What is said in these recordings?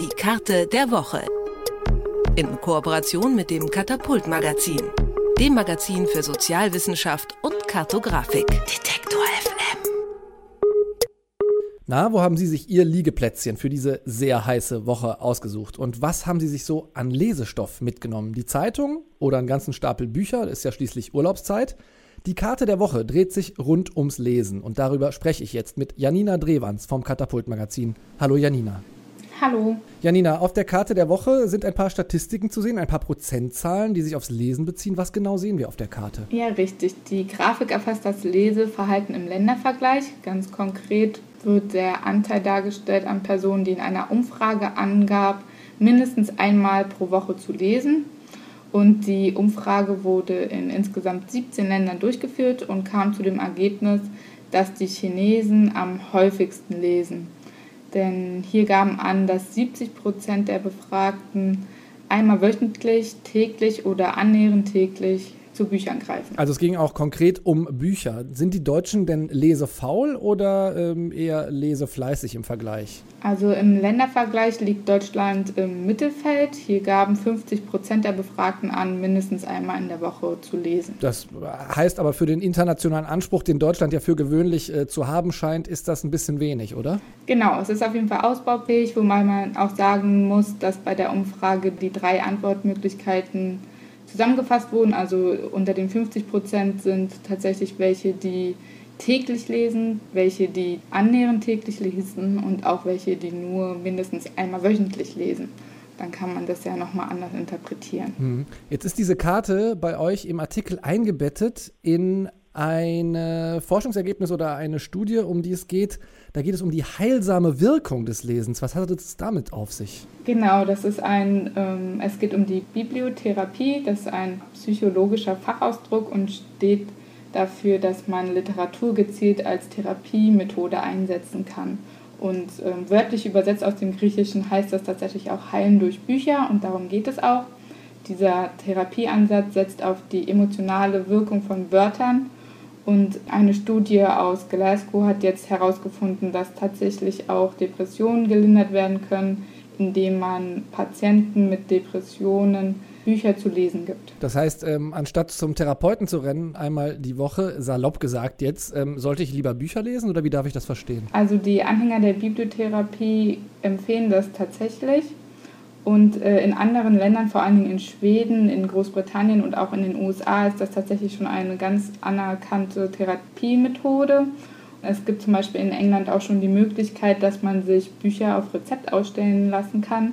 Die Karte der Woche. In Kooperation mit dem Katapult Magazin, dem Magazin für Sozialwissenschaft und Kartografik. Detektor FM. Na, wo haben Sie sich Ihr Liegeplätzchen für diese sehr heiße Woche ausgesucht? Und was haben Sie sich so an Lesestoff mitgenommen? Die Zeitung oder einen ganzen Stapel Bücher? Das ist ja schließlich Urlaubszeit. Die Karte der Woche dreht sich rund ums Lesen und darüber spreche ich jetzt mit Janina Drewans vom Katapult Magazin. Hallo Janina. Hallo. Janina, auf der Karte der Woche sind ein paar Statistiken zu sehen, ein paar Prozentzahlen, die sich aufs Lesen beziehen. Was genau sehen wir auf der Karte? Ja, richtig. Die Grafik erfasst das Leseverhalten im Ländervergleich. Ganz konkret wird der Anteil dargestellt an Personen, die in einer Umfrage angab, mindestens einmal pro Woche zu lesen. Und die Umfrage wurde in insgesamt 17 Ländern durchgeführt und kam zu dem Ergebnis, dass die Chinesen am häufigsten lesen. Denn hier gaben an, dass 70 Prozent der Befragten einmal wöchentlich, täglich oder annähernd täglich zu Büchern greifen. Also es ging auch konkret um Bücher. Sind die Deutschen denn lesefaul oder ähm, eher lesefleißig im Vergleich? Also im Ländervergleich liegt Deutschland im Mittelfeld. Hier gaben 50 Prozent der Befragten an, mindestens einmal in der Woche zu lesen. Das heißt aber für den internationalen Anspruch, den Deutschland ja für gewöhnlich äh, zu haben scheint, ist das ein bisschen wenig, oder? Genau, es ist auf jeden Fall ausbaufähig, wobei man auch sagen muss, dass bei der Umfrage die drei Antwortmöglichkeiten zusammengefasst wurden. Also unter den 50 Prozent sind tatsächlich welche, die täglich lesen, welche, die annähernd täglich lesen und auch welche, die nur mindestens einmal wöchentlich lesen. Dann kann man das ja nochmal anders interpretieren. Hm. Jetzt ist diese Karte bei euch im Artikel eingebettet in ein Forschungsergebnis oder eine Studie, um die es geht. Da geht es um die heilsame Wirkung des Lesens. Was hat es damit auf sich? Genau, das ist ein, ähm, es geht um die Bibliotherapie. Das ist ein psychologischer Fachausdruck und steht dafür, dass man Literatur gezielt als Therapiemethode einsetzen kann. Und ähm, wörtlich übersetzt aus dem Griechischen heißt das tatsächlich auch Heilen durch Bücher und darum geht es auch. Dieser Therapieansatz setzt auf die emotionale Wirkung von Wörtern und eine Studie aus Glasgow hat jetzt herausgefunden, dass tatsächlich auch Depressionen gelindert werden können, indem man Patienten mit Depressionen Bücher zu lesen gibt. Das heißt, ähm, anstatt zum Therapeuten zu rennen, einmal die Woche, salopp gesagt jetzt, ähm, sollte ich lieber Bücher lesen oder wie darf ich das verstehen? Also die Anhänger der Bibliotherapie empfehlen das tatsächlich. Und äh, in anderen Ländern, vor allen Dingen in Schweden, in Großbritannien und auch in den USA, ist das tatsächlich schon eine ganz anerkannte Therapiemethode. Es gibt zum Beispiel in England auch schon die Möglichkeit, dass man sich Bücher auf Rezept ausstellen lassen kann.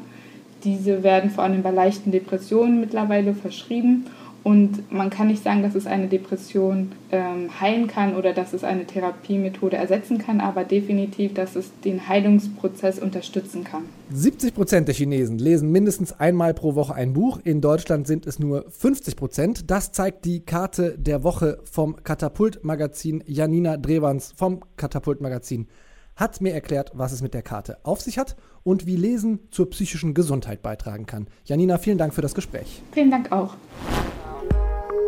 Diese werden vor allem bei leichten Depressionen mittlerweile verschrieben und man kann nicht sagen, dass es eine Depression ähm, heilen kann oder dass es eine Therapiemethode ersetzen kann, aber definitiv, dass es den Heilungsprozess unterstützen kann. 70 Prozent der Chinesen lesen mindestens einmal pro Woche ein Buch. In Deutschland sind es nur 50 Prozent. Das zeigt die Karte der Woche vom Katapult-Magazin. Janina Drewans vom Katapult-Magazin hat mir erklärt, was es mit der Karte auf sich hat und wie Lesen zur psychischen Gesundheit beitragen kann. Janina, vielen Dank für das Gespräch. Vielen Dank auch.